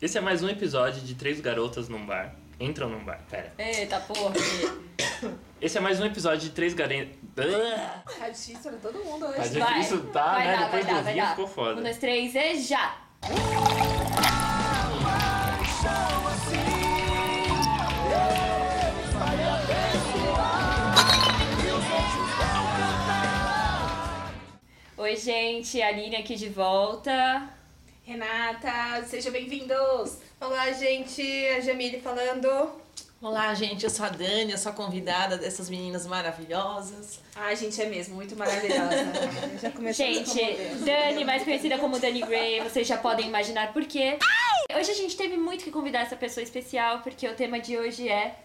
Esse é mais um episódio de Três Garotas num Bar. Entram num bar, pera. Eita porra. Esse é mais um episódio de Três Garotas. Tá difícil pra todo mundo hoje. Mas Vai, isso tá, vai né? dar, Depois vai do dar, vai vinho dar. ficou foda. Um, dois, três e já! Oi, gente, Aline aqui de volta. Renata, sejam bem-vindos. Olá, gente. A Jamile falando. Olá, gente, eu sou a Dani, eu sou a convidada dessas meninas maravilhosas. Ai, gente, é mesmo, muito maravilhosa. Já começou Gente, Dani, mais conhecida como Dani Gray, vocês já podem imaginar por quê. Hoje a gente teve muito que convidar essa pessoa especial, porque o tema de hoje é.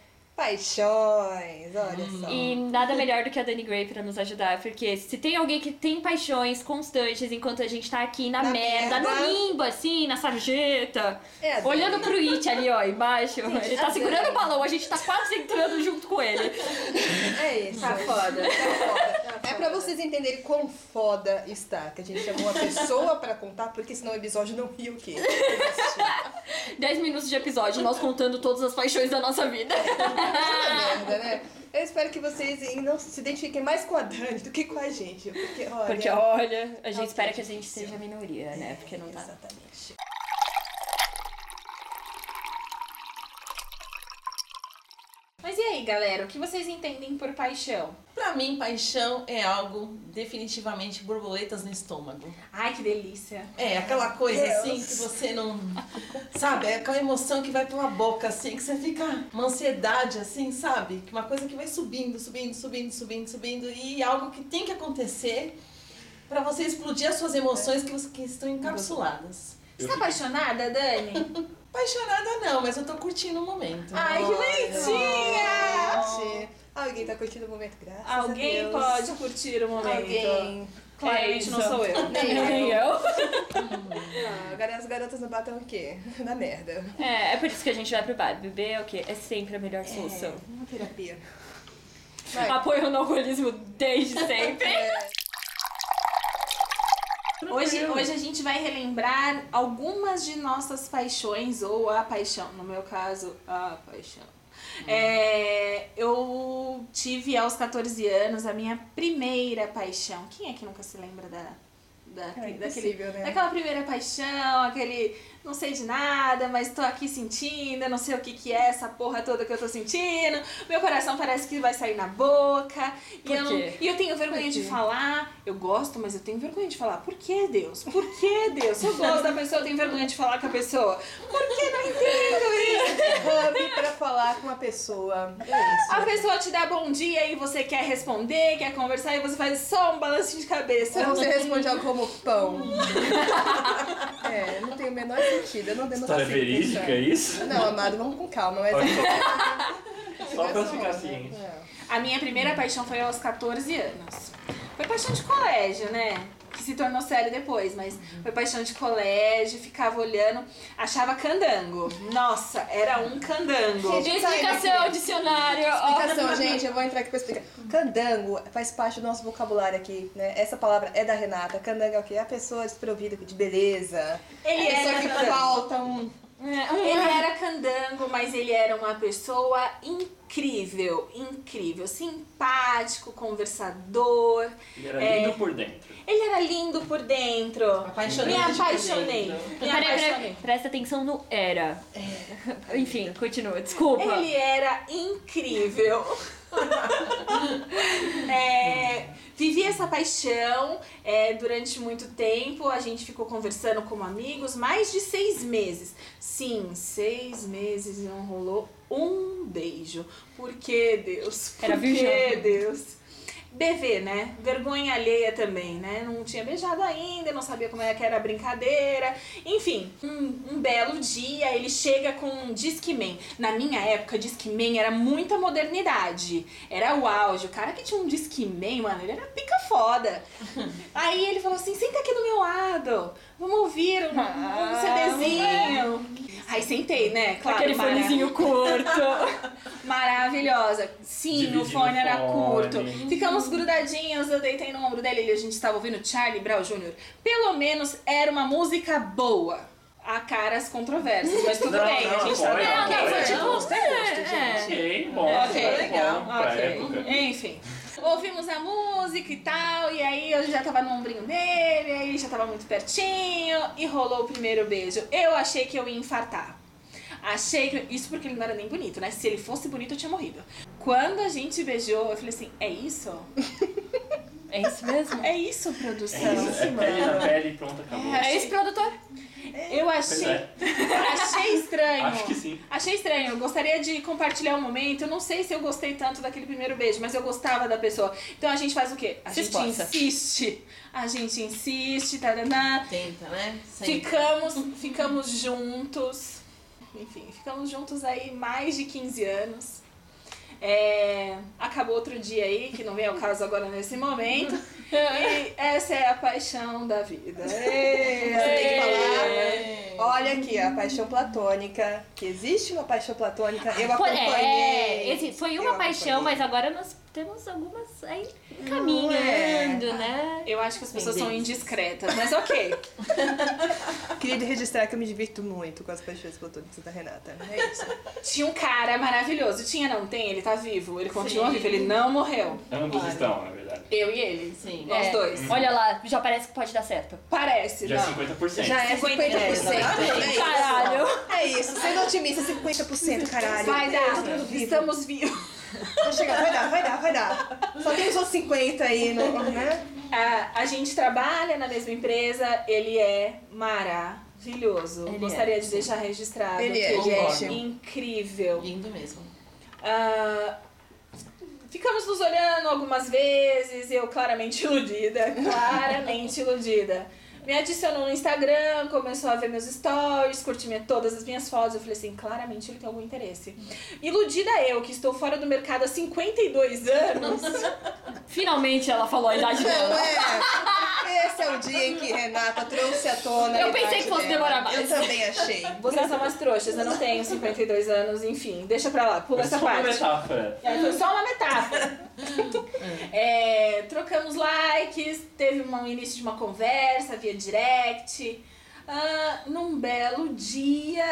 Paixões, olha Hum. só. E nada melhor do que a Dani Gray pra nos ajudar, porque se tem alguém que tem paixões constantes enquanto a gente tá aqui na, Na merda, merda. no limbo, assim, na sarjeta, É a Dani. olhando pro It ali, ó, embaixo. ele a tá segurando Dani. o balão, a gente tá quase entrando junto com ele. É isso. Tá foda. É pra vocês entenderem quão foda está. Que a gente chamou uma pessoa pra contar, porque senão o episódio não ia o quê? 10 minutos de episódio, nós contando todas as paixões da nossa vida. Merda, né? Eu espero que vocês não se identifiquem mais com a Dani do que com a gente. Porque, olha. Porque, olha, a gente espera que a gente seja a minoria, né? Porque não tá. Exatamente. Mas e aí, galera, o que vocês entendem por paixão? Pra mim, paixão é algo definitivamente borboletas no estômago. Ai, que delícia. É, aquela coisa Deus. assim que você não. Sabe? É aquela emoção que vai pela boca, assim, que você fica. Uma ansiedade, assim, sabe? Que Uma coisa que vai subindo, subindo, subindo, subindo, subindo. E algo que tem que acontecer pra você explodir as suas emoções que, que estão encapsuladas. Você tá apaixonada, Dani? Apaixonada não, mas eu tô curtindo o momento. Ai, que bonitinha! Alguém tá curtindo o momento, graças a Alguém Deus. pode curtir o momento. Alguém. Claramente É não sou eu. Nem eu. Ah, agora as garotas não batem o quê? Na merda. É, é por isso que a gente vai pro bar. Beber é o quê? É sempre a melhor solução. Uma terapia. Vai. Apoio no alcoolismo desde sempre. Hoje, hoje a gente vai relembrar algumas de nossas paixões, ou a paixão, no meu caso, a paixão. É, eu tive aos 14 anos a minha primeira paixão. Quem é que nunca se lembra da, da, É daquele, né? daquela primeira paixão, aquele não sei de nada, mas tô aqui sentindo, eu não sei o que, que é essa porra toda que eu tô sentindo. Meu coração parece que vai sair na boca. Por e, eu não- e eu tenho vergonha de falar. Eu gosto, mas eu tenho vergonha de falar. Por que, Deus? Por que, Deus? Se eu gosto da pessoa, eu tenho vergonha de falar com a pessoa. Por que? Não entendo isso. Hub pra falar com uma pessoa. É isso. A pessoa te dá bom dia e você quer responder, quer conversar e você faz só um balancinho de cabeça. Ou você responde algo como pão. é, não tem o menor sentido. Eu não devo História verídica, é isso? Não, amado, vamos com calma. Mas Só pra ficar ciente. Não. A minha primeira paixão foi aos 14 anos. Foi paixão de colégio, né? Que se tornou sério depois, mas foi paixão de colégio, ficava olhando, achava candango. Nossa, era um candango. Gente, Explicação, dicionário. ó. Explicação, gente, eu vou entrar aqui pra explicar. Candango faz parte do nosso vocabulário aqui, né? Essa palavra é da Renata. Candango é o quê? É a pessoa desprovida de beleza. Ele a pessoa era que candango. falta um. Ele era candango, mas ele era uma pessoa incrível, incrível, simpático, conversador. Ele era É. lindo por dentro. Ele era lindo por dentro. Apaixonante Me apaixonei. dentro. Me Peraí, peraí, apaixonei. presta atenção no era. Enfim, continua, desculpa. Ele era incrível. É, vivi essa paixão é, durante muito tempo. A gente ficou conversando como amigos, mais de seis meses. Sim, seis meses e não rolou um beijo. Por que, Deus? Por Era que, virgem. Deus? BV, né? Vergonha alheia também, né? Não tinha beijado ainda, não sabia como que era a brincadeira. Enfim, um, um belo dia ele chega com um Discman. Na minha época, Discman era muita modernidade. Era o auge. O cara que tinha um Discman, mano, ele era pica foda. Aí ele falou assim: senta aqui do meu lado. Vamos ouvir um, um CDzinho. Aí sentei, né? Claro, Aquele mara- fonezinho curto. Maravilhosa. Sim, Dividindo o fone era fone. curto. Ficamos grudadinhos, eu deitei no ombro dele e a gente estava ouvindo Charlie Brown Jr. Pelo menos era uma música boa. há caras controversas, mas tudo Não, bem, não, a gente tá bem. Não, não, foi tipo. Gosto, é gosto, é, gente. Ok, bom. Ok, legal, ok. época. Enfim. Ouvimos a música e tal, e aí eu já tava no ombrinho dele, aí já tava muito pertinho, e rolou o primeiro beijo. Eu achei que eu ia infartar. Achei que. Isso porque ele não era nem bonito, né? Se ele fosse bonito, eu tinha morrido. Quando a gente beijou, eu falei assim: é isso? É isso mesmo? É isso, É produção? isso, é pele na pele e pronto, acabou. É isso, produtor? Eu Pois achei. é, Achei estranho. acho que sim. Achei estranho. Eu gostaria de compartilhar um momento. Eu não sei se eu gostei tanto daquele primeiro beijo, mas eu gostava da pessoa. Então a gente faz o quê? A Se gente esforça. insiste. A gente insiste, taraná. Tenta, né? Sempre. Ficamos, ficamos juntos. Enfim, ficamos juntos aí mais de 15 anos. É, acabou outro dia aí, que não vem ao caso agora nesse momento. E essa é a paixão da vida. Ê, Você tem que falar. É. Olha aqui, a paixão platônica. Que existe uma paixão platônica. Eu Foi- acompanhei. É, foi uma paixão, mas agora nós temos algumas aí caminhando, é. né? Eu acho que as pessoas são indiscretas, mas ok. Queria registrar que eu me divirto muito com as paixões platônicas da Renata. É isso. Tinha um cara maravilhoso. Tinha, não tem? Ele tá vivo. Ele continua Sim. vivo. Ele não morreu. Ambos Claro. estão, na verdade. Eu e ele. Sim. Nós É. dois. Olha lá, já parece que pode dar certo. Parece, Já é não. 50%. Já é 50%. É, É, isso. Caralho! É isso. Sendo otimista, 50%, caralho. Vai Tá dar. vivo. Estamos vivos. Vai chegar, vai dar, vai dar, vai dar. Só tem os outros 50 aí, no, né? A, a gente trabalha na mesma empresa. Ele é maravilhoso. Ele Gostaria é. de deixar registrado Ele que é, ele é incrível. Lindo mesmo. Ah, ficamos nos olhando algumas vezes, eu claramente iludida, claramente iludida. Me adicionou no Instagram, começou a ver meus stories, curtir minha- todas as minhas fotos. Eu falei assim, claramente ele tem algum interesse. Iludida eu, que estou fora do mercado há 52 anos. Finalmente ela falou a idade Não dela. é. Esse é o dia em que Renata trouxe à tona. Eu pensei que fosse dela. demorar mais. Eu também achei. Vocês são umas trouxas, eu não tenho 52 anos, enfim, deixa pra lá, pula É essa só uma parte. metáfora. É, foi só uma metáfora. É, trocamos likes, teve um início de uma conversa via direct. Ah, num belo dia,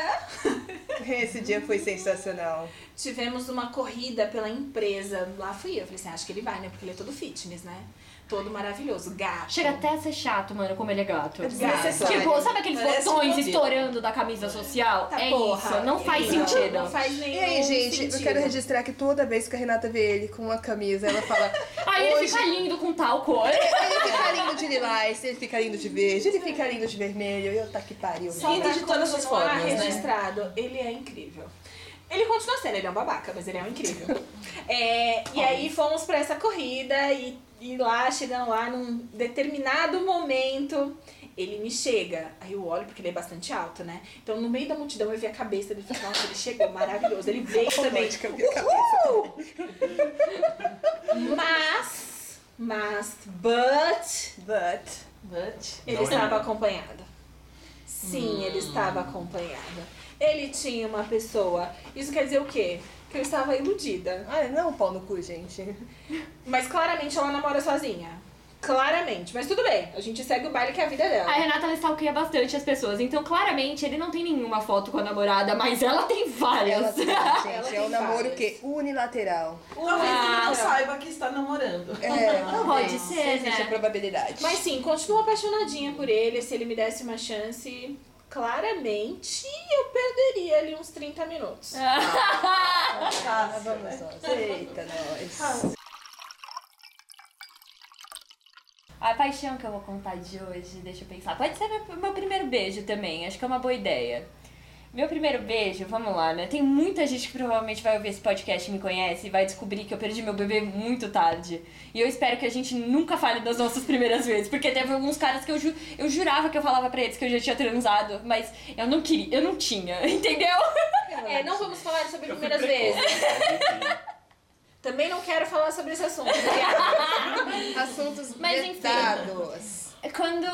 Esse dia foi sensacional. Tivemos uma corrida pela empresa. Lá fui eu. Falei assim, acho que ele vai, né? Porque ele é todo fitness, né? Todo maravilhoso. Gato. Chega até a ser chato, mano, como ele é gato. É desnecessário. Tipo, sabe aqueles Parece botões um estourando da camisa social? Tá, é porra. isso, não faz Não, sentido. Não faz nenhum E aí, gente, sentido. eu quero registrar que toda vez que a Renata vê ele com uma camisa, ela fala. Aí ele Hoje- fica lindo com tal cor. Ele fica lindo de lilás, ele fica lindo de verde, ele fica lindo de vermelho. Eu tá que pariu. Só Lindo de todas as formas, né? registrado, ele é incrível. Ele continua sendo, ele é um babaca, mas ele é um incrível. É, e aí fomos pra essa corrida e, e lá, chegando lá, num determinado momento, ele me chega. Aí eu olho, porque ele é bastante alto, né? Então no meio da multidão eu vi a cabeça dele e falei, nossa, ele chegou, maravilhoso. Ele veio também. Romântica, minha cabeça. Mas, mas, but, But. But. Ele Não estava lembro. acompanado. Sim, ele estava acompanhado. Ele tinha uma pessoa. Isso quer dizer o quê? Que eu estava iludida. Ah, não, um pau no cu, gente. Mas claramente ela namora sozinha. Claramente. Mas tudo bem. A gente segue o baile que é a vida dela. A Renata ela stalkeia bastante as pessoas, então claramente ele não tem nenhuma foto com a namorada, mas ela tem Ela várias. tem, Ela gente, é tem um namoro várias. o quê? Unilateral. Talvez ele não saiba que está namorando. É, Pode talvez. ser, Existe né? a probabilidade. Mas sim, continuo apaixonadinha por ele. Se ele me desse uma chance, claramente eu perderia ali uns 30 minutos. Ah, vamos nós. Eita, nós. A paixão que eu vou contar de hoje, deixa eu pensar. Pode ser meu, meu primeiro beijo também, acho que é uma boa ideia. Meu primeiro beijo, vamos lá, né? Tem muita gente que provavelmente vai ouvir esse podcast e me conhece e vai descobrir que eu perdi meu bebê muito tarde. E eu espero que a gente nunca fale das nossas primeiras vezes, porque teve alguns caras que eu, ju eu jurava que eu falava pra eles que eu já tinha transado, mas eu não queria, eu não tinha, entendeu? É, não vamos falar sobre primeiras vezes. enfim. Também não quero falar sobre esse assunto. Assuntos Mas, enfim. Quando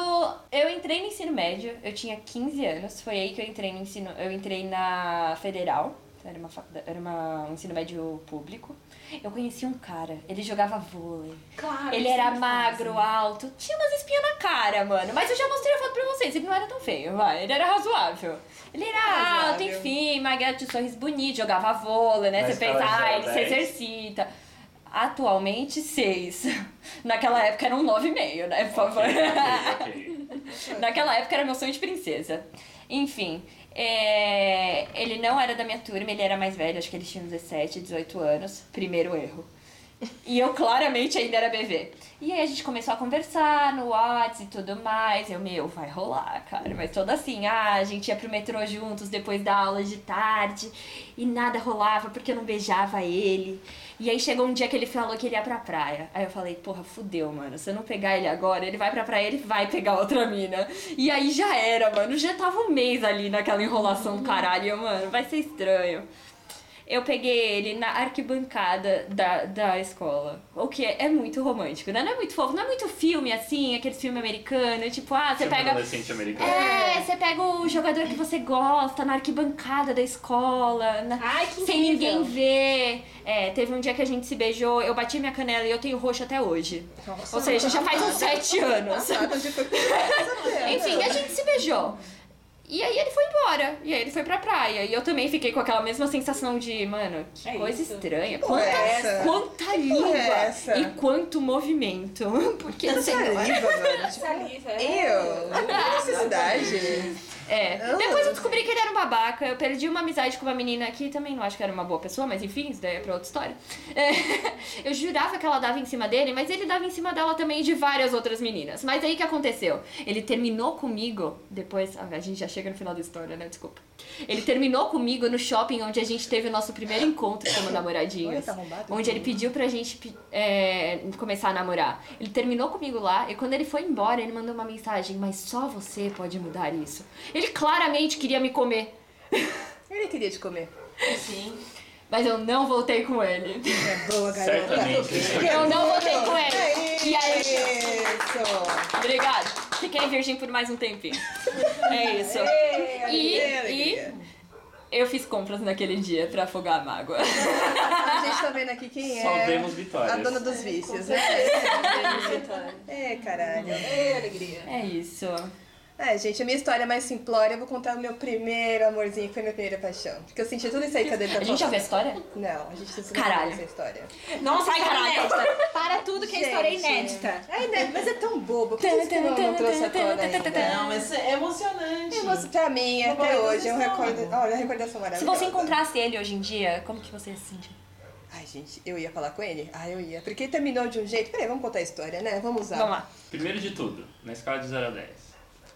eu entrei no ensino médio, eu tinha 15 anos, foi aí que eu entrei no ensino, eu entrei na federal. era, uma faculdade, era uma, um ensino médio público. Eu conheci um cara, ele jogava vôlei. Claro. Ele era magro, alto, tinha umas espinhas na cara, mano. Mas eu já mostrei a foto pra vocês, ele não era tão feio, vai. Ele era razoável. Ele era Razoável. alto, enfim, magrelo, tinha um sorriso bonito, jogava vôlei, né? Na Você pensa, ah, ele a se 10. exercita. Atualmente, seis. Naquela época era um nove e meio, né, por favor. Ok, ok. Naquela época era meu sonho de princesa. Enfim, é, ele não era da minha turma, ele era mais velho, acho que ele tinha uns 17, 18 anos. Primeiro erro. E eu claramente ainda era BV. E aí a gente começou a conversar no WhatsApp e tudo mais. Eu, meu, vai rolar, cara. Mas toda assim, ah, a gente ia pro metrô juntos depois da aula de tarde. E nada rolava porque eu não beijava ele. E aí chegou um dia que ele falou que ele ia pra praia. Aí eu falei, porra, fudeu, mano. Se eu não pegar ele agora, ele vai pra praia, ele vai pegar outra mina. E aí já era, mano. Já tava um mês ali naquela enrolação do caralho. E eu, mano, vai ser estranho. Eu peguei ele na arquibancada da, da escola. O que é, é muito romântico, né? Não é muito fofo, não é muito filme assim, aquele filme americano, tipo, ah, você Filme pega. adolescente americano. É, você pega o jogador que você gosta na arquibancada da escola, na- Ai, que sem incrível. ninguém ver. É, teve um dia que a gente se beijou, eu bati minha canela e eu tenho roxo até hoje. Nossa. Ou seja, já faz uns sete anos. Enfim, a gente se beijou. E aí ele foi embora. E aí ele foi pra praia. E eu também fiquei com aquela mesma sensação de, mano, que É coisa isso. estranha. porra Quanta, é essa? quanta porra língua é essa? e quanto movimento. Porque sei lá. Saliva, mano. Tipo, é. eu, não tem necessidade. É. Depois eu descobri que ele era um babaca. Eu perdi uma amizade com uma menina que também não acho que era uma boa pessoa, mas enfim, isso daí é pra outra história. É, Eu jurava que ela dava em cima dele, mas ele dava em cima dela também de várias outras meninas. Mas aí o que aconteceu? Ele terminou comigo, depois. A gente já chega no final da história, né? Desculpa. Ele terminou comigo no shopping onde a gente teve o nosso primeiro encontro como namoradinhos. Tá. Onde ele pediu pra gente é, começar a namorar. Ele terminou comigo lá e quando ele foi embora, ele mandou uma mensagem: Mas só você pode mudar isso. Ele claramente queria me comer, Ele queria te comer. Sim. mas eu não voltei com ele. É boa, garota. Certamente. Eu não voltei com ele. É E aí, isso. obrigado. Fiquei virgem por mais um tempinho. É isso. E, Ei, e alegria. eu fiz compras naquele dia pra afogar a mágoa. A gente tá vendo aqui quem é Só vemos vitórias. a dona dos vícios, né? É, caralho. É, alegria. É isso. É, gente, a minha história é mais simplória. Eu vou contar o meu primeiro amorzinho, que foi minha primeira paixão. Porque eu senti tudo isso aí que a tá A gente já viu a história? Não, a gente precisa Caralho. essa história. Nossa, Ai, caralho. inédita. Para tudo que é história Gente. inédita. É inédito, mas é tão bobo. Por que isso que não, não trouxe à tona ainda? Não, mas é emocionante. Eu mostro pra mim, Uma até hoje, é um decisão. recordo... Olha, a recordação Se maravilhosa. você encontrasse ele hoje em dia, como que você ia se sentir? Ai, gente, eu ia falar com ele? Ah, eu ia. Porque terminou de um jeito... Peraí, vamos contar a história, né? Vamos usar. Vamos lá. Primeiro de tudo, na escala de 0 a 10.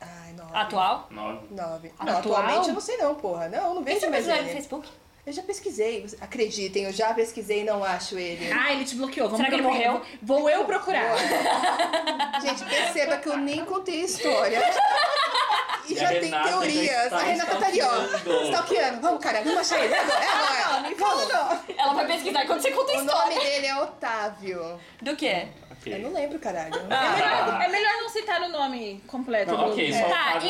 Ai, nove. Atual? 9. Nove. Atual? Não, atualmente eu não sei não, porra. Não, não vejo é mais episódio no ele. Facebook? Eu já pesquisei. Acreditem, eu já pesquisei e não acho ele. Ah, ele te bloqueou. Vamos Será que ele morreu? Vou eu procurar. Gente, perceba que eu nem contei a história. E E já tem teorias. está a Renata tá ali, ó. stalkeando. Stalkeando. Vamos, cara, vamos achar ele. É agora. É. Vamos. Ela vai pesquisar quando você conta a O história. nome dele é Otávio. Do quê? Ok. Eu não lembro, caralho. Ah. É melhor não citar o nome completo. Não, do- ok, é. só Tá, faz o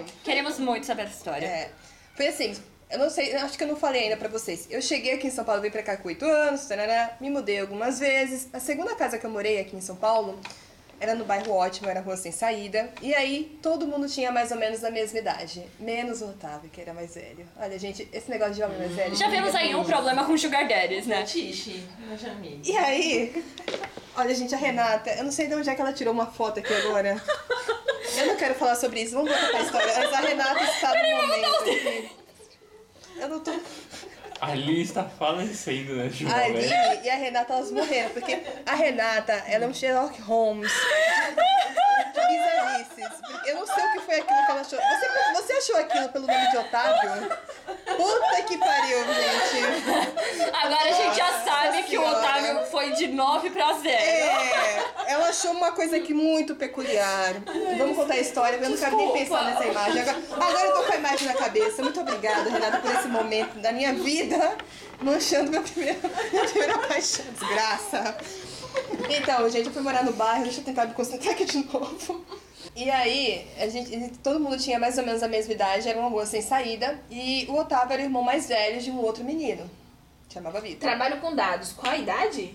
enfim. Queremos muito saber essa história. É. Foi assim, eu não sei, acho que eu não falei ainda pra vocês. Eu cheguei aqui em São Paulo, vim pra cá com 8 anos, tarará, me mudei algumas vezes. A segunda casa que eu morei aqui em São Paulo era no bairro Ótimo, era rua sem saída. E aí todo mundo tinha mais ou menos a mesma idade. Menos o Otávio, que era mais velho. Olha, gente, esse negócio de homem mais velho. Já vimos aí um problema com Sugar Daddies, né? Tiche, na Jamile. E aí, olha, gente, a Renata, eu não sei de onde é que ela tirou uma foto aqui agora. Eu não quero falar sobre isso, vamos voltar pra história. Mas a Renata está no momento aqui. Eu não tô. A Aline está falecendo né, neste A momento. Aline e a Renata, elas morreram. Porque a Renata, ela é um Sherlock Holmes. Bizarrices. Eu não sei o que foi aquilo que ela achou. Você, você achou aquilo pelo nome de Otávio? Puta que pariu, gente. Agora a gente já Nossa sabe que o. Otávio foi de 9 pra 0. É, ela achou uma coisa aqui muito peculiar. Vamos contar a história, eu não quero nem pensar nessa imagem. Agora, agora eu tô com a imagem na cabeça. Muito obrigada, Renata, por esse momento da minha vida, manchando meu primeiro, minha primeira paixão. Desgraça. Então, gente, eu fui morar no bairro, deixa eu tentar me concentrar aqui de novo. E aí, a gente, todo mundo tinha mais ou menos a mesma idade, era uma rua sem saída. E o Otávio era o irmão mais velho de um outro menino. Chamava Vitor. Trabalho com dados. Qual a idade?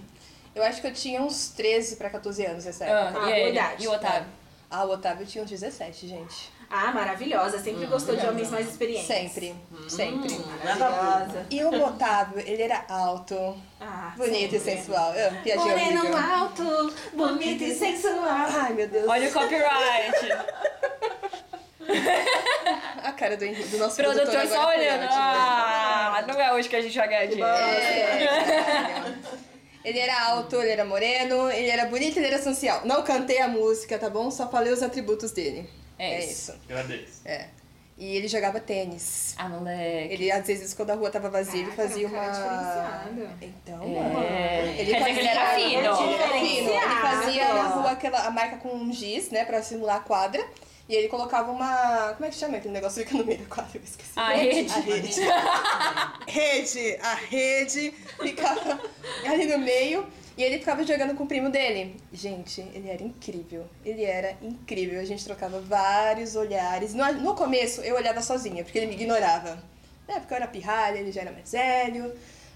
Eu acho que eu tinha uns 13 pra 14 anos nessa Ah, época. Ah, e, verdade. e o Otávio? Ah, o Otávio tinha uns 17, gente. Ah, maravilhosa. Sempre gostou de homens mais experientes. Sempre, sempre. Nada Maravilhosa. E o Otávio, ele era alto, Ah, bonito e sempre. sensual. Eu, piadinha Moreno horrível. alto, bonito e sensual. Ai, meu Deus. Olha o copyright. a cara do, do nosso Produtor produtor só foi olhando. ótima. Ah, não é hoje que a gente vai ganhar dinheiro. É. Ele era alto, ele era moreno, ele era bonito, ele era social. Não cantei a música, tá bom? Só falei os atributos dele. É É isso. isso. Agradeço. É. E ele jogava tênis. Ah, moleque. Ele, às vezes, quando a rua tava vazia, ele fazia um cara então, uma. Então, É. ele era fazia- fino. Ele era fino. Ele Diferenciado. fazia na rua aquela, a marca com um giz, né, pra simular a quadra. E ele colocava uma. Como é que chama aquele negócio que fica no meio da quadra? Eu esqueci. A rede. A rede. rede. A rede ficava ali no meio. E ele ficava jogando com o primo dele. Gente, ele era incrível. Ele era incrível. A gente trocava vários olhares. No, no começo, eu olhava sozinha, porque ele me ignorava. Na época eu era pirralha, ele já era mais velho.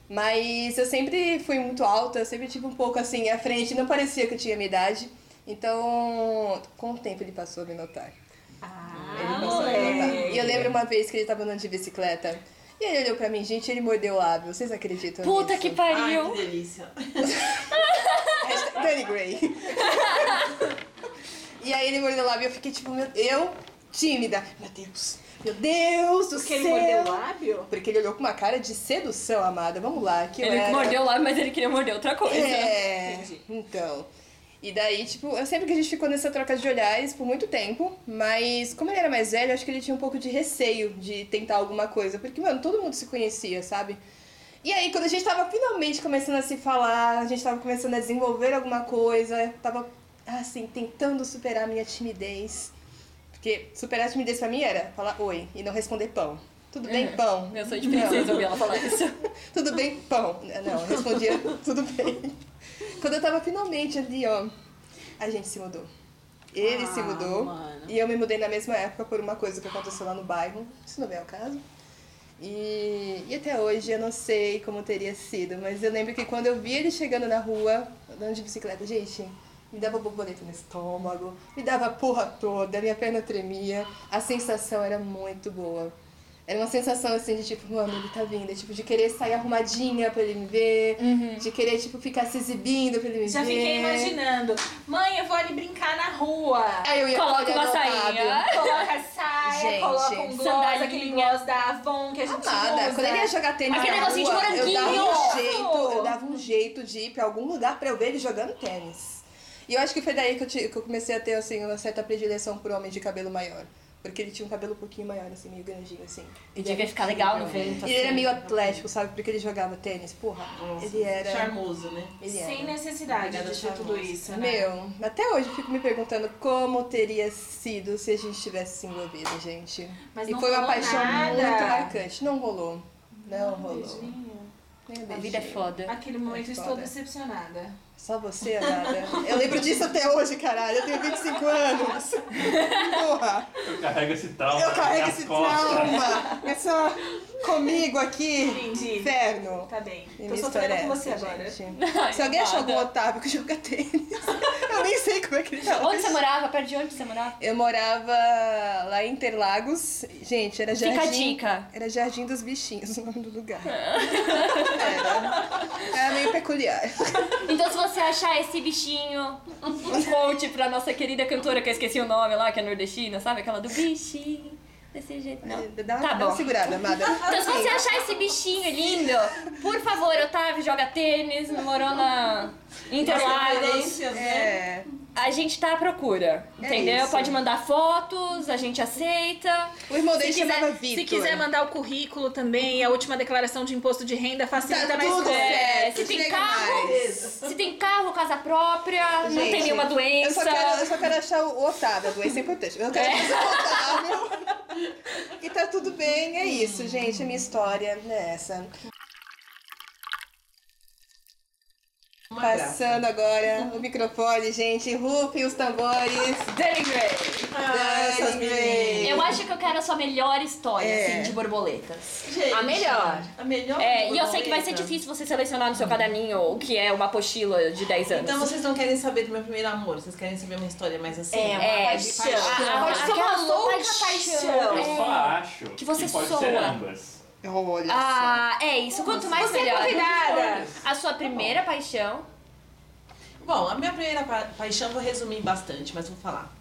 Mas eu sempre fui muito alta, eu sempre tive um pouco assim à frente. Não parecia que eu tinha minha idade. Então, com o tempo ele passou a me notar. Ah, Ele passou a me notar. E eu lembro uma vez que ele tava andando de bicicleta. E ele olhou pra mim, gente, ele mordeu o lábio. Vocês acreditam Puta nisso? que Ai, pariu. que delícia. Danny Gray. e aí ele mordeu o lábio e eu fiquei tipo, meu, eu tímida. Meu Deus, meu Deus do Porque ele céu. mordeu o lábio? Porque ele olhou com uma cara de sedução, amada. Vamos lá, que Ele era... mordeu lá, mas ele queria morder outra coisa. É, Entendi. então. E daí, tipo, eu sempre que a gente ficou nessa troca de olhares por muito tempo, mas como ele era mais velho, acho que ele tinha um pouco de receio de tentar alguma coisa, porque, mano, todo mundo se conhecia, sabe? E aí, quando a gente tava finalmente começando a se falar, a gente tava começando a desenvolver alguma coisa, tava, assim, tentando superar a minha timidez. Porque superar a timidez pra mim era falar oi e não responder pão. Tudo bem, pão? Eu sou de princesa, ouvi ela falar isso. Tudo bem, pão? Não, eu respondia tudo bem. Quando eu tava finalmente ali, ó, a gente se mudou. Ele Ah, se mudou mano. e eu me mudei na mesma época por uma coisa que aconteceu lá no bairro. Isso não é o caso. E, e até hoje eu não sei como teria sido, mas eu lembro que quando eu vi ele chegando na rua, andando de bicicleta, gente, me dava borboleta no estômago, me dava a porra toda, minha perna tremia, a sensação era muito boa. Era uma sensação assim de tipo, mano, ele tá vindo, tipo, de querer sair arrumadinha pra ele me ver, de querer, tipo, ficar se exibindo pra ele me Já ver. fiquei imaginando. Mãe, eu vou ali brincar na rua. Aí eu ia Coloca uma sainha. Otávio. Coloca saia, Gente, coloca um gloss, aquele gloss da Avon que a gente Amada, usa. quando ele ia jogar tênis Aquele na negocinho de rua, eu dava um jeito, eu dava um jeito de ir pra algum lugar pra eu ver ele jogando tênis. E eu acho que foi daí que eu, ti- que eu comecei a ter, assim, uma certa predileção por homens de cabelo maior. Porque ele tinha um cabelo um pouquinho maior, assim, meio grandinho, assim. E devia ficar legal no vento. E ele era assim. meio atlético, sabe? Porque ele jogava tênis. Porra, Nossa, ele era... Charmoso, né? Ele Sem era. necessidade Obrigada, de ter tudo isso, né? Meu, até hoje eu fico me perguntando como teria sido se a gente tivesse se envolvido, gente. Mas e não foi uma paixão nada. muito marcante. Não rolou. Não rolou. Beijinho. A vida é foda. Aquele momento É estou foda. decepcionada. Só você, amada. Eu lembro disso até hoje, caralho. Eu tenho 25 anos. Porra. Eu carrego esse trauma Eu carrego esse costas. trauma. É só comigo aqui. Entendi. Inferno. Tá bem. E Tô sofrendo com é você agora. gente. Se alguém achou algum Otávio que joga tênis, eu nem sei como é que ele tá Onde você morava? Perto de onde você morava? Eu morava lá em Interlagos. Gente, era Fica a Jardim... dica. Era Jardim dos Bichinhos o nome do lugar. Era. Era meio peculiar. Então, se você achar esse bichinho, um ponte pra nossa querida cantora, que eu esqueci o nome lá, que é nordestina, sabe? Aquela do bichinho, desse jeito. Não. Dá, Tá dá uma bom. segurada, amada. Então, se você achar esse bichinho lindo, por favor, Otávio, joga tênis, morou na Interlagos. Né? É. A gente tá à procura, É entendeu? Pode mandar fotos, a gente aceita. O irmão dele chamava quiser, se quiser mandar o currículo também a última declaração de imposto de renda, facilita Tá na tudo certo. se tem carro, mais. Se tem carro, casa própria, não Gente, tem nenhuma Eu doença. só, quero, eu só quero achar o Otávio, a doença é importante. Eu quero É. achar o Otávio. E tá tudo bem, é isso, gente. A minha história é essa. Uma Passando agora o microfone, gente. Rufem os tambores. Danny Gray. meninas. Eu acho que eu quero a sua melhor história, É. assim, de borboletas. Gente, A melhor. A melhor. É, e eu sei que vai ser difícil você selecionar no seu caderninho o que é uma apostila de 10 anos. Então vocês não querem saber do meu primeiro amor, vocês querem saber uma história mais assim? É, uma É, paixão. a- a- Pode ser uma louca paixão. paixão. Eu só acho Que você pode soa. ser ambas. Olha Ah, é isso. Quanto mais Você é melhor. convidada. A sua primeira paixão. Bom, a minha primeira pa paixão vou resumir bastante, mas vou falar.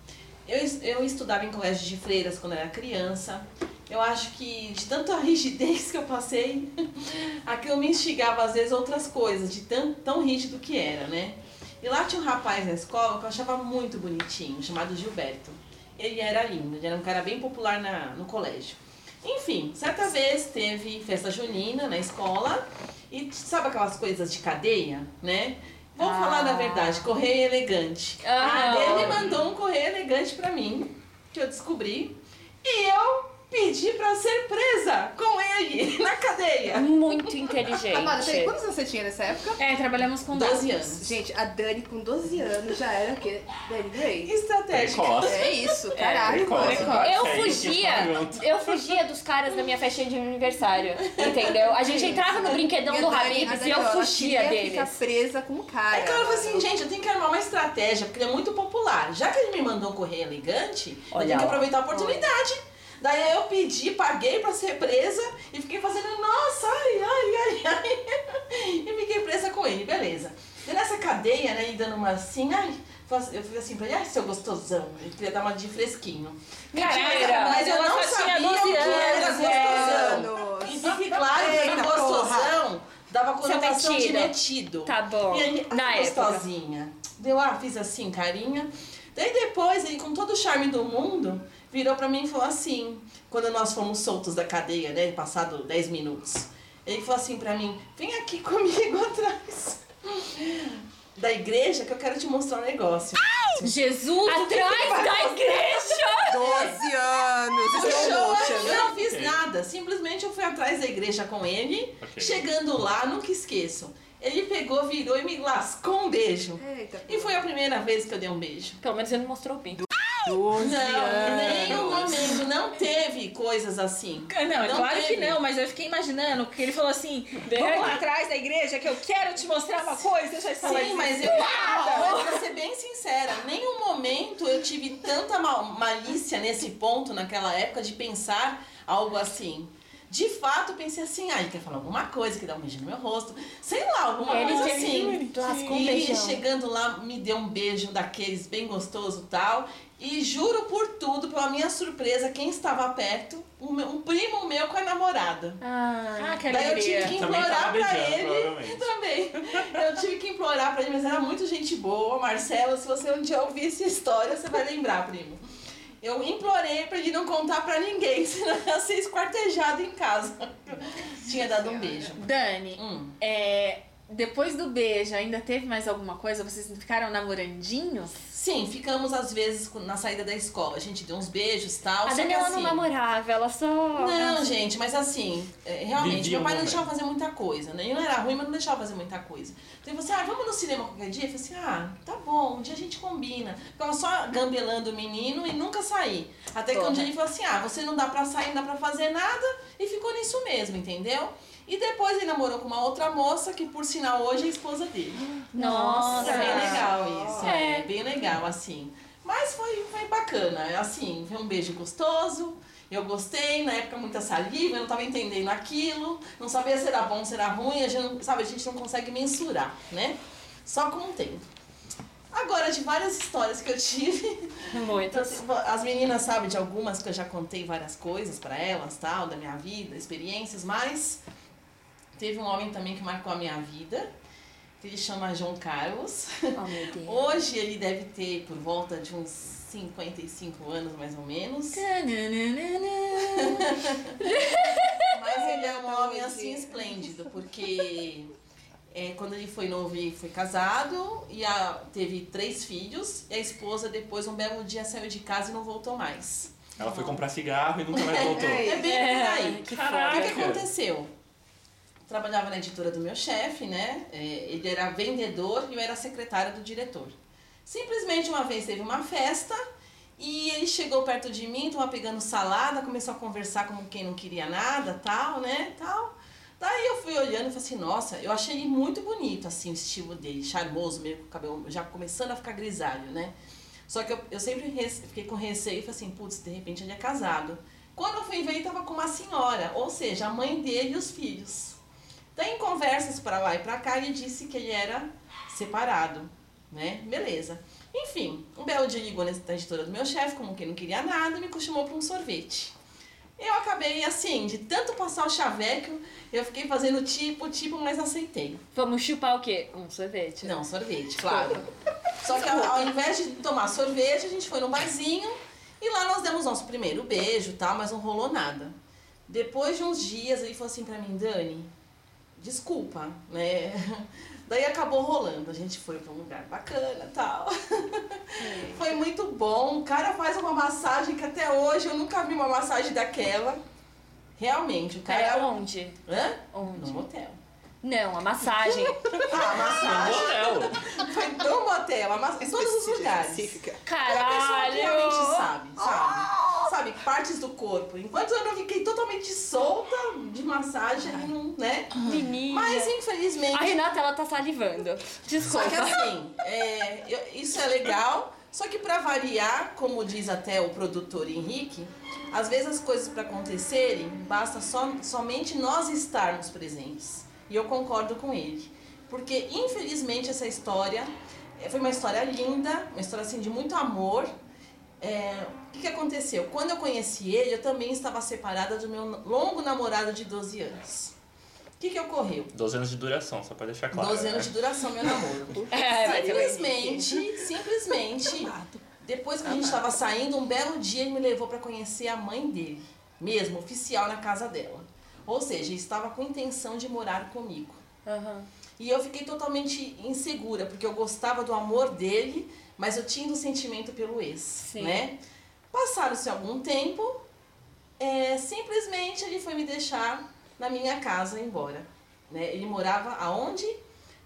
Eu, eu estudava em colégio de freiras quando era criança. Eu acho que de tanta rigidez que eu passei, aquilo me instigava às vezes outras coisas, de tão, tão rígido que era, né? E lá tinha um rapaz na escola que eu achava muito bonitinho, chamado Gilberto. Ele era lindo, ele era um cara bem popular na, no colégio. Enfim, certa vez teve festa junina na escola e sabe aquelas coisas de cadeia, né? Vamos Ah. falar da verdade, correio elegante. Ah, Ele mandou um correio elegante pra mim, que eu descobri, e eu pedi pra ser presa com ele na cadeia. Muito inteligente. Amada, peraí, quantos anos você tinha nessa época? É, trabalhamos com 12 dados. anos. Gente, a Dani com 12 anos já era o quê? Dani Gray? Estratégica. Precoce. É isso, caralho. Precoce. Eu fugia, pronto. eu fugia dos caras da minha festinha de aniversário, entendeu? A gente entrava no brinquedão do Habibs e eu fugia queria deles. ficar presa com o cara. Aí o cara falou assim, gente, eu tenho que armar uma estratégia, porque ele é muito popular. Já que ele me mandou um correio elegante, eu Olha tenho que lá. aproveitar a oportunidade. Daí eu pedi, paguei pra ser presa e fiquei fazendo, nossa, ai, ai, ai, ai. E fiquei presa com ele, beleza. E nessa cadeia, né, e dando uma assim, ai, eu falei assim pra ele, ai, seu gostosão. Ele queria dar uma de fresquinho. Caraca, mas eu ela não sabia 12 o que era gostosão. E fique claro que Eita, gostosão dava Seu conotação de metido. Tá bom. E aí, Na ah, época. gostosinha. Deu, ah, fiz assim, carinha. Daí depois, ele com todo o charme do mundo, virou pra mim e falou assim, quando nós fomos soltos da cadeia, né, passado 10 minutos. Ele falou assim pra mim, vem aqui comigo atrás da igreja que eu quero te mostrar um negócio. Jesus, Atrás da igreja! 12 anos. Motion, eu né? não fiz Ok. nada. Simplesmente eu fui atrás da igreja com ele. Ok. Chegando lá, nunca esqueço. Ele pegou, virou e me lascou um beijo. Eita. E foi a primeira vez que eu dei um beijo. Pelo menos ele não mostrou o pinto. 12 Não, anos. nenhum momento. Não teve coisas assim. Não, é Não claro que teve. não, mas eu fiquei imaginando que ele falou assim: vamos lá atrás da igreja que eu quero te mostrar uma coisa. Eu já estava Sim, mas eu, pra ser bem sincera, nenhum momento eu tive tanta mal- malícia nesse ponto, naquela época, de pensar algo assim. De fato, pensei assim, ah, ele quer falar alguma coisa, quer dar um beijo no meu rosto, sei lá, alguma Ele coisa assim. que lascou um e chegando lá, me deu um beijo daqueles bem gostoso e tal. E juro por tudo, pela minha surpresa, quem estava perto, um, meu- um primo meu com a namorada. Ah, que Daí eu tive que implorar pra beijando, ele. Também. Eu tive que implorar pra ele, mas era muito gente boa. Marcelo, se você um dia ouvir essa história, você vai lembrar, primo. Eu implorei pra ele não contar pra ninguém, senão ia ser esquartejado em casa. Tinha dado um beijo. Dani, Hum. é, depois do beijo, ainda teve mais alguma coisa? Vocês ficaram namorandinhos? Sim, ficamos às vezes na saída da escola. A gente deu uns beijos e tal. A só que Daniela assim, não namorava, ela só. Não, gente, mas assim, é, realmente, meu pai não deixava fazer muita coisa, né? Ele não era ruim, mas não deixava fazer muita coisa. Então ele falou assim, ah, vamos no cinema qualquer dia? Eu falei assim, ah, tá bom, um dia a gente combina. Ficava só gambelando o menino e nunca saí. Até que um dia ele falou assim, ah, você não dá pra sair, não dá pra fazer nada. E ficou nisso mesmo, entendeu? E depois ele namorou com uma outra moça, que por sinal hoje é esposa dele. Nossa. É bem legal isso, é. É. bem legal, assim. Mas foi, foi bacana, assim, foi um beijo gostoso, eu gostei, na época muita saliva, eu não tava entendendo aquilo, não sabia se era bom, se era ruim, a gente, não- sabe, a gente não consegue mensurar, né? Só com o tempo. Agora, de várias histórias que eu tive, Muitas. as meninas sabem de algumas que eu já contei várias coisas pra elas, tal, da minha vida, experiências, mas teve um homem também que marcou a minha vida, que ele chama João Carlos. Oh, meu Deus. Hoje ele deve ter por volta de uns 55 anos, mais ou menos. Mas ele é um homem assim esplêndido, porque é, quando ele foi novo, ele foi casado e a- teve três filhos. E a esposa, depois, um belo dia, saiu de casa e não voltou mais. Ela foi comprar cigarro e nunca mais voltou. É bem por aí. que O que, aconteceu? Trabalhava na editora do meu chefe, né? É, ele era vendedor e eu era secretária do diretor. Simplesmente uma vez teve uma festa e ele chegou perto de mim, tava pegando salada, começou a conversar como quem não queria nada, tal, né, tal. Daí eu fui olhando e falei assim, nossa, eu achei ele muito bonito, assim, o estilo dele, charmoso, meio com o cabelo já começando a ficar grisalho, né? Só que eu, eu sempre fiquei com receio e falei assim, putz, de repente ele é casado. Quando eu fui ver, ele tava com uma senhora, ou seja, a mãe dele e os filhos. Daí em conversas pra lá e pra cá, ele disse que ele era separado, né? Beleza. Enfim, um belo dia ligou nessa editora do meu chefe, como que não queria nada, e me chamou para um sorvete. Eu acabei assim, de tanto passar o chaveco, eu fiquei fazendo tipo, tipo, mas aceitei. Vamos chupar o quê? Um sorvete. Não, sorvete, claro. Só que ao, ao invés de tomar sorvete, a gente foi no barzinho e lá nós demos nosso primeiro beijo tal, mas não rolou nada. Depois de uns dias, ele falou assim pra mim, Dani, desculpa, né? Daí acabou rolando, a gente foi pra um lugar bacana e tal. Foi muito bom. O cara faz uma massagem que até hoje eu nunca vi uma massagem daquela. Realmente, o cara. É onde? Hã? Onde? No motel. Não, a massagem. Ah, a massagem. Motel. Foi no motel, a massa... em todos os lugares. Específica. É a pessoa que realmente Caralho! sabe, sabe? Sabe, partes do corpo. Enquanto eu não fiquei totalmente solta de massagem, não, né? Menina. Mas infelizmente. A Renata, ela tá salivando. Só Desculpa. que assim, é, eu- isso é legal, só que pra variar, como diz até o produtor Henrique, às vezes as coisas para acontecerem, basta só, somente nós estarmos presentes. E eu concordo com ele. Porque infelizmente essa história eh, foi uma história linda, uma história assim de muito amor. É, o que, que aconteceu? Quando eu conheci ele, eu também estava separada do meu longo namorado de 12 anos. O que, que ocorreu? 12 anos de duração, só pra deixar claro. 12 né? anos de duração meu namoro. É, simplesmente, simplesmente, depois que a gente estava saindo, um belo dia ele me levou para conhecer a mãe dele, mesmo, oficial, na casa dela. Ou seja, ele estava com intenção de morar comigo. Aham. E eu fiquei totalmente insegura, porque eu gostava do amor dele, mas eu tinha um sentimento pelo ex, Sim. né? Passaram-se algum tempo, é, simplesmente ele foi me deixar na minha casa embora. Né? Ele morava aonde?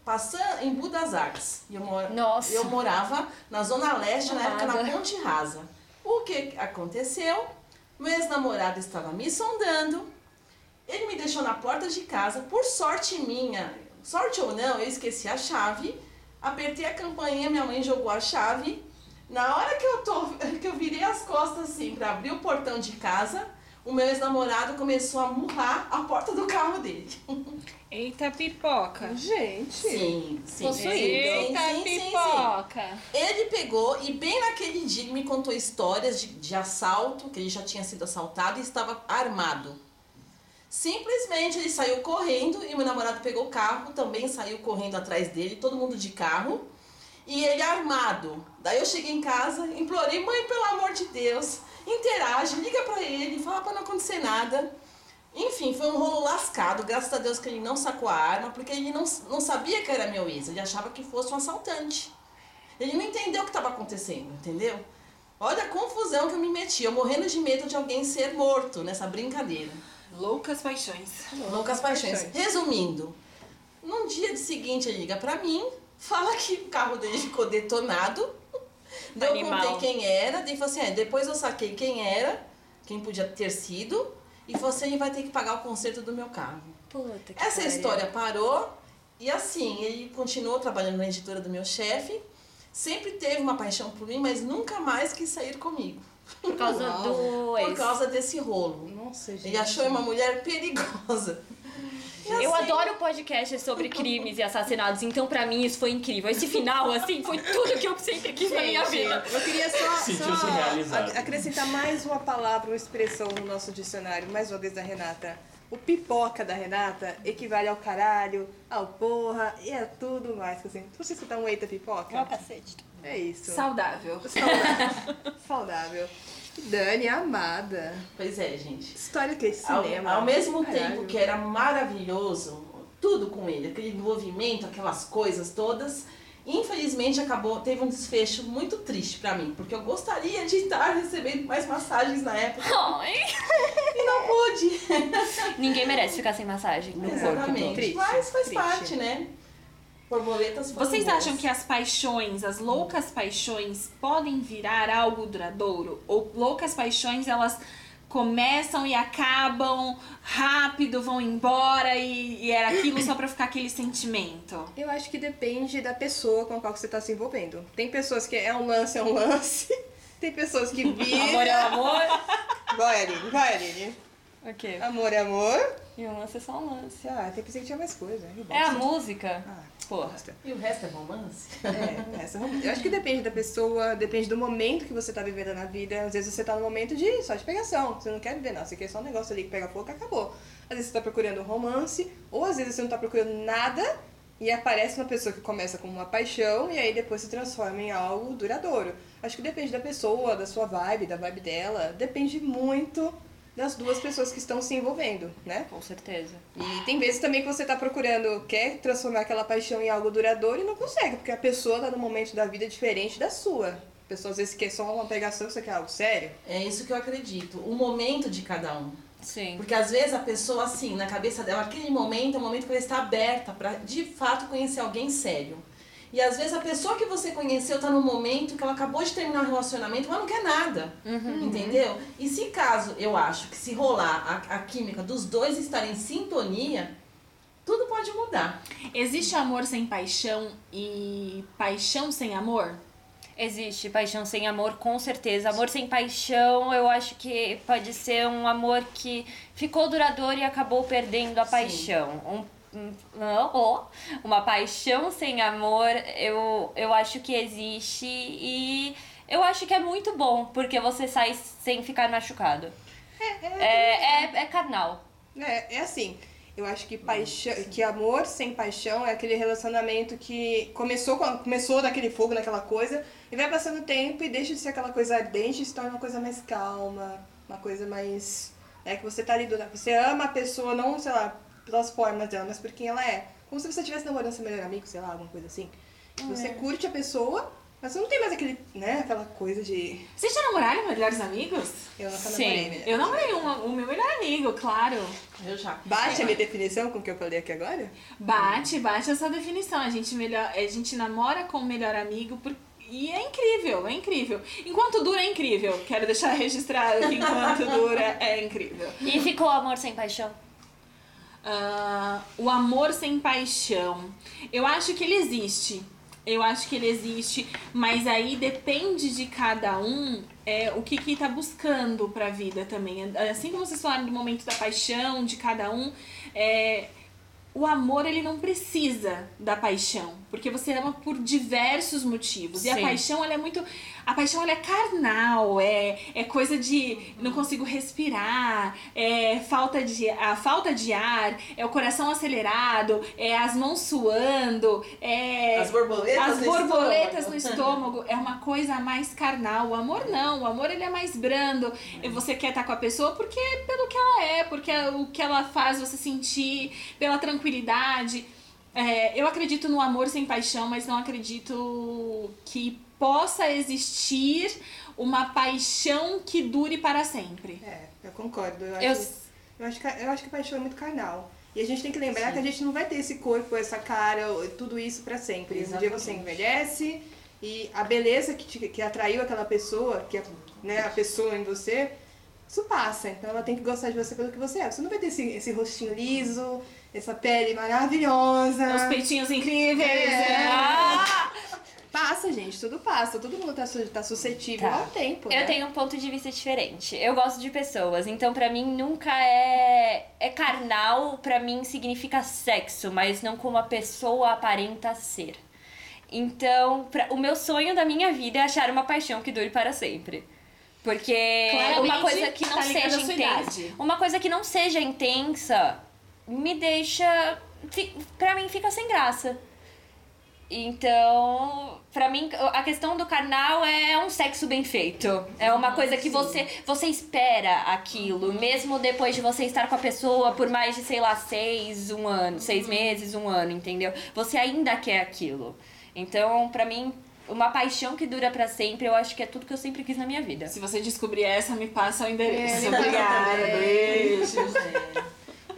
Passando em Budas Artes. Eu, mora, Nossa. eu morava na Zona Leste, na época na Ponte Rasa. O que aconteceu? Meu ex-namorado estava me sondando, ele me deixou na porta de casa, por sorte minha, sorte ou não, eu esqueci a chave, apertei a campainha, minha mãe jogou a chave. Na hora que eu, tô, que eu virei as costas assim para abrir o portão de casa, o meu ex-namorado começou a murrar a porta do carro dele. Eita pipoca. Gente. Sim, sim. Possuído. Sim, Eita sim, sim, sim. pipoca. Ele pegou e bem naquele dia ele me contou histórias de, de assalto, que ele já tinha sido assaltado e estava armado. Simplesmente ele saiu correndo e meu namorado pegou o carro, também saiu correndo atrás dele, todo mundo de carro. E ele armado. Daí eu cheguei em casa, implorei, mãe, pelo amor de Deus, interage, liga pra ele, fala pra não acontecer nada. Enfim, foi um rolo lascado, graças a Deus que ele não sacou a arma, porque ele não, não sabia que era meu ex, ele achava que fosse um assaltante. Ele não entendeu o que estava acontecendo, entendeu? Olha a confusão que eu me meti, eu morrendo de medo de alguém ser morto nessa brincadeira. Loucas paixões. Loucas paixões. Resumindo, num dia seguinte ele liga pra mim, fala que o carro dele ficou detonado. Daí eu Animal. contei quem era, daí falou assim, é, depois eu saquei quem era, quem podia ter sido, e falou assim, vai ter que pagar o conserto do meu carro. Puta que Essa história parou e assim, ele continuou trabalhando na editora do meu chefe, sempre teve uma paixão por mim, mas nunca mais quis sair comigo. Por causa do Por causa desse rolo. Nossa, gente. Ele achou uma mulher perigosa. Eu assim, adoro podcasts sobre crimes e assassinatos, então pra mim isso foi incrível. Esse final, assim, foi tudo que eu sempre quis na minha vida. Eu queria só, só acrescentar mais uma palavra, uma expressão no nosso dicionário, mais uma vez da Renata. O pipoca da Renata equivale ao caralho, ao porra e a tudo mais. Assim, se você escutar um eita pipoca, cacete. é isso. Saudável. Saudável. Saudável. Dani, amada. Pois é, gente. História que é Ao, cinema. ao mesmo Caralho. tempo que era maravilhoso, tudo com ele, aquele envolvimento, aquelas coisas todas, Infelizmente acabou, teve um desfecho muito triste pra mim, porque eu gostaria de estar recebendo mais massagens na época Ai. e não pude. Ninguém merece ficar sem massagem no corpo. Exatamente. Triste, Mas faz triste. parte, né? Borboletas foram Vocês boas. acham que as paixões, as loucas paixões, podem virar algo duradouro? Ou loucas paixões, elas começam e acabam rápido, vão embora e, e era aquilo só pra ficar aquele sentimento? Eu acho que depende da pessoa com a qual você tá se envolvendo. Tem pessoas que é um lance, é um lance. Tem pessoas que viram. Amor é amor. Vai, Aline, vai, Aline. O quê? Amor é amor. E um lance é só um lance. Ah, tem pensei que tinha mais coisa. É a música. Ah, Porra. bosta. E o resto é romance? É, essa, eu acho que depende da pessoa, depende do momento que você tá vivendo na vida. Às vezes você tá no momento de só de pegação. Você não quer viver, não. Você quer só um negócio ali que pega fogo e acabou. Às vezes você tá procurando um romance, ou às vezes você não tá procurando nada e aparece uma pessoa que começa com uma paixão e aí depois se transforma em algo duradouro. Acho que depende da pessoa, da sua vibe, da vibe dela. Depende muito das duas pessoas que estão se envolvendo, né? Com certeza. E tem vezes também que você tá procurando, quer transformar aquela paixão em algo duradouro e não consegue, porque a pessoa tá num momento da vida diferente da sua. A pessoa às vezes quer só uma pegação, você quer algo sério. É isso que eu acredito. O momento de cada um. Sim. Porque às vezes a pessoa, assim, na cabeça dela, aquele momento é o momento que ela está aberta pra de fato conhecer alguém sério. E às vezes a pessoa que você conheceu tá num momento que ela acabou de terminar um relacionamento, mas não quer nada. Entendeu? E se caso, eu acho que se rolar a, a química dos dois estarem em sintonia, tudo pode mudar. Existe amor sem paixão e paixão sem amor? Existe paixão sem amor, com certeza. Amor sem paixão, eu acho que pode ser um amor que ficou duradouro e acabou perdendo a Sim. paixão. Um, um- uma paixão sem amor, eu, eu acho que existe e eu acho que é muito bom, porque você sai sem ficar machucado. É, é, é carnal. É, é assim. Eu acho que paixão, que amor sem paixão é aquele relacionamento que começou, com- começou daquele fogo, naquela coisa, e vai passando o tempo e deixa de ser aquela coisa ardente e se torna uma coisa mais calma, uma coisa mais. É que você tá ali do Você ama a pessoa, não, sei lá, pelas formas dela, mas por quem ela é. Como se você estivesse namorando seu melhor amigo, sei lá, alguma coisa assim. Você curte a pessoa, mas você não tem mais aquele, né, aquela coisa de. Vocês já namoraram melhores amigos? Eu nunca Sim. namorei? Eu namorei um, o meu melhor amigo, claro. Eu já. Bate a minha definição com o que eu falei aqui agora? Bate, bate essa definição. A gente, melhor, a gente namora com o melhor amigo por- e é incrível, é incrível. Enquanto dura, é incrível. Quero deixar registrado que enquanto dura, é incrível. E ficou amor sem paixão? Ah, o amor sem paixão. Eu acho que ele existe. Eu acho que ele existe, mas aí depende de cada um é, o que que tá buscando pra vida também. Assim como vocês falaram do momento da paixão de cada um, é, o amor ele não precisa da paixão, porque você ama por diversos motivos. E a Sim. paixão ela é muito, a paixão ela é carnal, é é coisa de não consigo respirar, é falta de a falta de ar, é o coração acelerado, é as mãos suando, é As borboletas as no borboletas estômago. no estômago é uma coisa mais carnal. O amor não, o amor ele é mais brando. E você quer estar com a pessoa porque pelo que ela é, porque é o que ela faz você sentir, pela tranquilidade. É, eu acredito no amor sem paixão, mas não acredito que possa existir uma paixão que dure para sempre. É, eu concordo. Eu Eu- acho, eu acho, que, eu acho que paixão é muito carnal. E a gente tem que lembrar que a gente não vai ter esse corpo, essa cara, tudo isso pra sempre. Um dia você Exatamente. envelhece e a beleza que, te- que atraiu aquela pessoa, que é né, a pessoa em você, isso passa. Então ela tem que gostar de você pelo que você é. Você não vai ter esse, esse rostinho liso, essa pele maravilhosa. Os peitinhos incríveis. É. Ah! Passa, gente, tudo passa. Todo mundo tá, su- tá suscetível Tá. ao tempo. Eu né? tenho um ponto de vista diferente. Eu gosto de pessoas, então pra mim nunca é é carnal, pra mim significa sexo, mas não como a pessoa aparenta ser. Então, pra- o meu sonho da minha vida é achar uma paixão que dure para sempre. Porque Claramente, uma coisa que não tá seja intensa, uma coisa que não seja intensa me deixa, pra mim fica sem graça. Então, pra mim, a questão do carnal é um sexo bem feito. É uma coisa que você, você espera aquilo, mesmo depois de você estar com a pessoa por mais de, sei lá, seis, um ano, seis meses, um ano, entendeu? Você ainda quer aquilo. Então, pra mim, uma paixão que dura pra sempre, eu acho que é tudo que eu sempre quis na minha vida. Se você descobrir essa, me passa o endereço. É, Obrigada, passa também. beijo. É.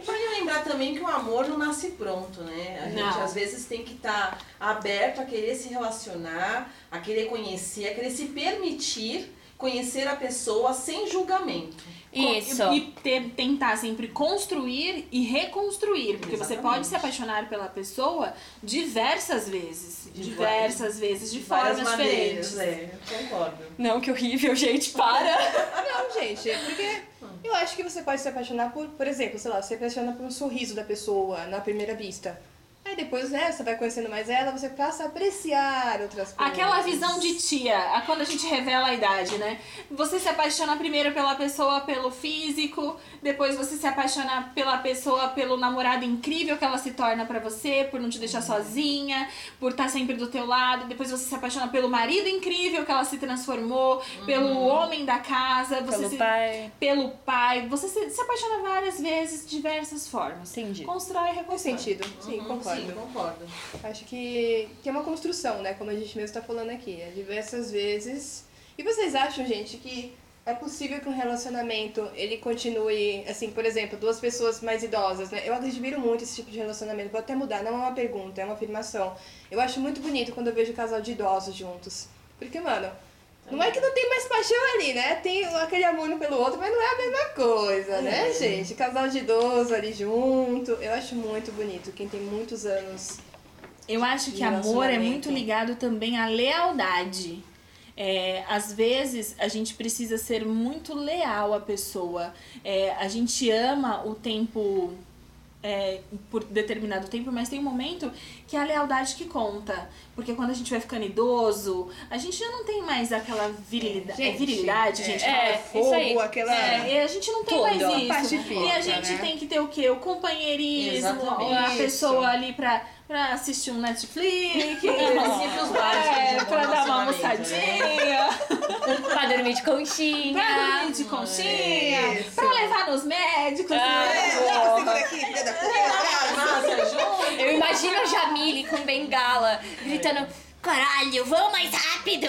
Vale lembrar também que o amor não nasce pronto, né? A gente Não. às vezes tem que estar aberto a querer se relacionar, a querer conhecer, a querer se permitir conhecer a pessoa sem julgamento. Isso. E ter- tentar sempre construir e reconstruir. Porque você Exatamente. pode se apaixonar pela pessoa diversas vezes. De diversas vezes, de, várias formas maneiras, diferentes. é, concordo. Não, que horrível, gente, para! Não, gente, porque eu acho que você pode se apaixonar por, por exemplo, sei lá, você se apaixona por um sorriso da pessoa na primeira vista. Aí depois, né, você vai conhecendo mais ela, você passa a apreciar outras coisas. Aquela visão de tia, a- quando a gente revela a idade, né? Você se apaixona primeiro pela pessoa pelo físico, depois você se apaixona pela pessoa pelo namorado incrível que ela se torna pra você, por não te deixar sozinha, por estar sempre do teu lado, depois você se apaixona pelo marido incrível que ela se transformou, pelo homem da casa, Pelo se- pai. pelo pai, você se, se apaixona várias vezes, de diversas formas. Entendi. Constrói e Faz reconstrói. sentido, sim, Uhum, concordo. Sim, concordo. Acho que, que é uma construção, né? Como a gente mesmo tá falando aqui. É diversas vezes. E vocês acham, gente, que é possível que um relacionamento ele continue, assim, por exemplo, duas pessoas mais idosas, né? Eu admiro muito esse tipo de relacionamento. Vou até mudar, não é uma pergunta, é uma afirmação. Eu acho muito bonito quando eu vejo casal de idosos juntos. Porque, mano, não é que não tem mais paixão ali, né? Tem aquele amor um pelo outro, mas não é a mesma coisa, né, É. gente? Casal de idoso ali junto. Eu acho muito bonito. Quem tem muitos anos Eu acho que amor é muito ligado também à lealdade. É, às vezes a gente precisa ser muito leal à pessoa. É, a gente ama o tempo é, por determinado tempo, mas tem um momento que é a lealdade que conta. Porque quando a gente vai ficando idoso, a gente já não tem mais aquela virilidade. É, Gente, virilidade, é, gente. é, aquela- isso aí. fogo, aquela. é, e a gente não tem mais isso. parte e a gente né? tem que ter o quê? O companheirismo, Exatamente. a pessoa ali pra, pra assistir um Netflix, básicos de é, pra dar uma né? almoçadinha, pra dormir de conchinha. pra dormir de conchinha, Isso. pra levar nos médicos. Ah, né? Segura aqui, filha da puta. Farmácia junto. Eu imagino a Jamile com bengala, gritando: Caralho, vamos mais rápido!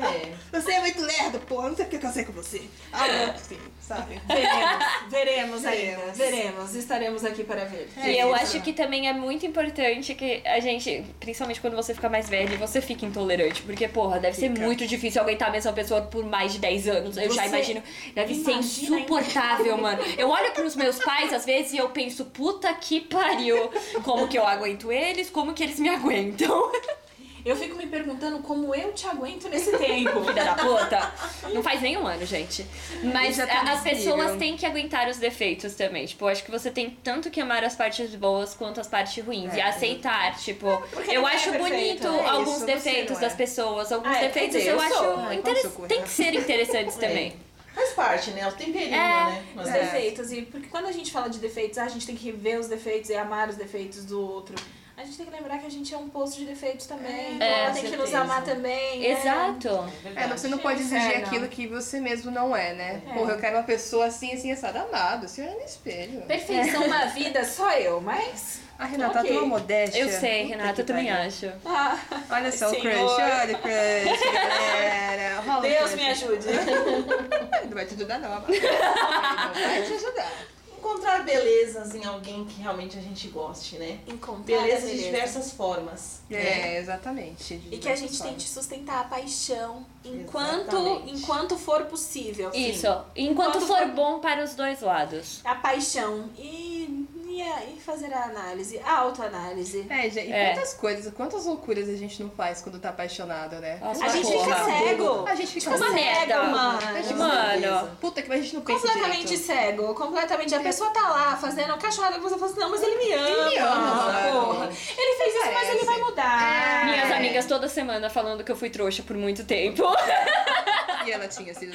É. Você é muito lerdo, pô. Não sei porque que eu sei com você. Ah, não, sim, sabe? Veremos, veremos ainda, Veremos. veremos, estaremos aqui para ver. e eu isso. acho que também é muito importante que a gente, principalmente quando você fica mais velho, você fica intolerante. Porque, porra, deve ser Fica. muito difícil aguentar a mesma pessoa por mais de 10 anos. Eu já Você imagino. Deve ser insuportável, mano. Eu olho pros meus pais, às vezes, e eu penso, puta que pariu. Como que eu aguento eles, como que eles me aguentam. Eu fico me perguntando como eu te aguento nesse tempo. Filha da puta. Não faz nem um ano, gente. Mas tá a- as pessoas têm que aguentar os defeitos também. Tipo, acho que você tem tanto que amar as partes boas quanto as partes ruins. É, e aceitar, tipo. Porque Eu ninguém acho é perfeito, bonito né? É alguns isso, você defeitos é. das pessoas. Alguns Ah, é, defeitos eu, eu acho. sou. Ai, interes- qual seu cu, Tem que Renata? ser interessantes É. também. Faz parte, né? O temperinho, É. né? Mas Os é. defeitos, e porque quando a gente fala de defeitos, ah, a gente tem que ver os defeitos e amar os defeitos do outro. A gente tem que lembrar que a gente é um poço de defeitos também. então É, ela com tem que nos amar também. né? Exato. É É, você não pode exigir Inferno. aquilo que você mesmo não é, né? É. Porra, eu quero uma pessoa assim, assim, assada, amado. Se olha no espelho. Perfeição na vida, só eu, mas. A Renata Ok. tem uma modéstia. Eu sei, Renata, que eu também acho. Ah, Olha só o Senhor. crush, olha o crush, galera. Rola o Deus crush. me ajude. Não vai te ajudar, não. amado. Não vai te ajudar. Encontrar belezas em alguém que realmente a gente goste, né? Encontrar Belezas a de beleza. diversas formas. né? É, exatamente. de E que a gente formas. tente sustentar a paixão enquanto, Exatamente. enquanto for possível. Isso. Enquanto Enquanto for for- bom para os dois lados. A paixão. E, e, a- e fazer a análise, a autoanálise. É, gente, e É. quantas coisas, quantas loucuras a gente não faz quando tá apaixonado, né? Nossa, A gente porra. fica cego. A gente fica Uma cego. merda. mano. Mano. Puta que a gente não pensa Completamente direito. cego, completamente. A pessoa tá lá fazendo cachorrada que você fala assim, não, mas ele me ama. Ele me ama, porra. Ele fez isso, mas ele vai mudar. Minhas É. amigas toda semana falando que eu fui trouxa por muito tempo. E ela tinha sido.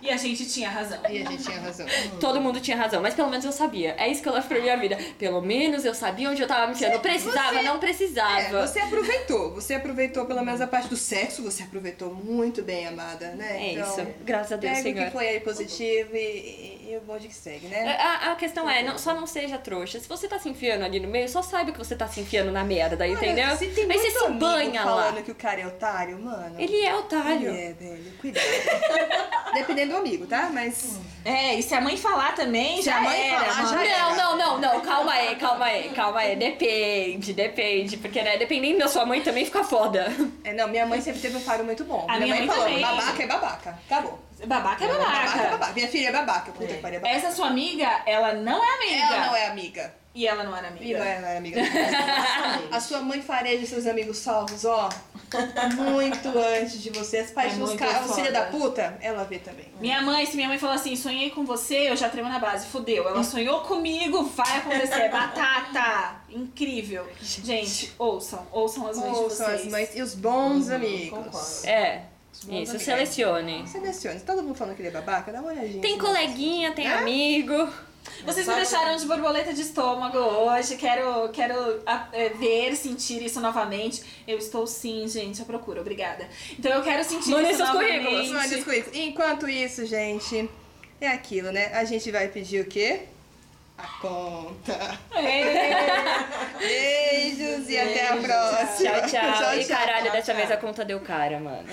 E a gente tinha razão. E a gente tinha razão. Todo mundo tinha razão, mas pelo menos eu sabia. É isso que eu levo pra minha vida. Pelo menos eu sabia onde eu tava me enfiando. Precisava, você- não precisava. É, você aproveitou. Você aproveitou pelo menos a parte do sexo, você aproveitou muito bem, amada, né? É Então, isso. Graças a Deus, Pega o Senhor. que foi aí positivo e, e, o bonde que segue, né? A, a questão é, não, só não seja trouxa. Se você tá se enfiando ali no meio, só saiba que você tá se enfiando na merda, entendeu? Olha, se tem Aí você se banha falando lá. que o cara é otário, mano. Ele é Ele otário. é, velho. Cuidado. Dependendo do amigo, tá? Mas. É, e se a mãe falar também, Se já a mãe era. falar, mano. já era. Não, não, não, não, calma aí, calma aí, calma aí. Depende, depende. Porque, né, dependendo da sua mãe também fica foda. É, não, minha mãe sempre teve um faro muito bom. A minha mãe falou: também. babaca é babaca. Acabou. Babaca é Babaca é babaca. babaca. Minha filha é babaca. Puta que pariu, é babaca. Essa sua amiga, ela não é amiga. Ela não é amiga. E ela não era E amiga. não é, não é amiga. A sua mãe fareja seus amigos salvos, ó. Muito antes de você. As muito caras, foda. filha da puta, ela vê também. Minha mãe, se minha mãe falou assim, sonhei com você, eu já tremo na base, fudeu. Ela sonhou comigo, vai acontecer, batata. Incrível. Gente, ouçam, ouçam as mães de Ouçam vocês. as mães e os bons Uhum, amigos. concordo. É, isso, selecione. Selecione. Se todo mundo falando que ele é babaca, dá uma olhadinha. Tem coleguinha, tem É? amigo. Vocês me deixaram de borboleta de estômago hoje. Quero, quero é, ver, sentir isso novamente. Eu estou sim, gente, à procura. Obrigada. Então eu quero sentir Mandem isso seus novamente. currículos. Mande os currículos. Enquanto isso, gente, é aquilo, né? A gente vai pedir o quê? A conta. Beijos e até a próxima. Tchau, tchau. E caralho, dessa vez a conta deu cara, mano.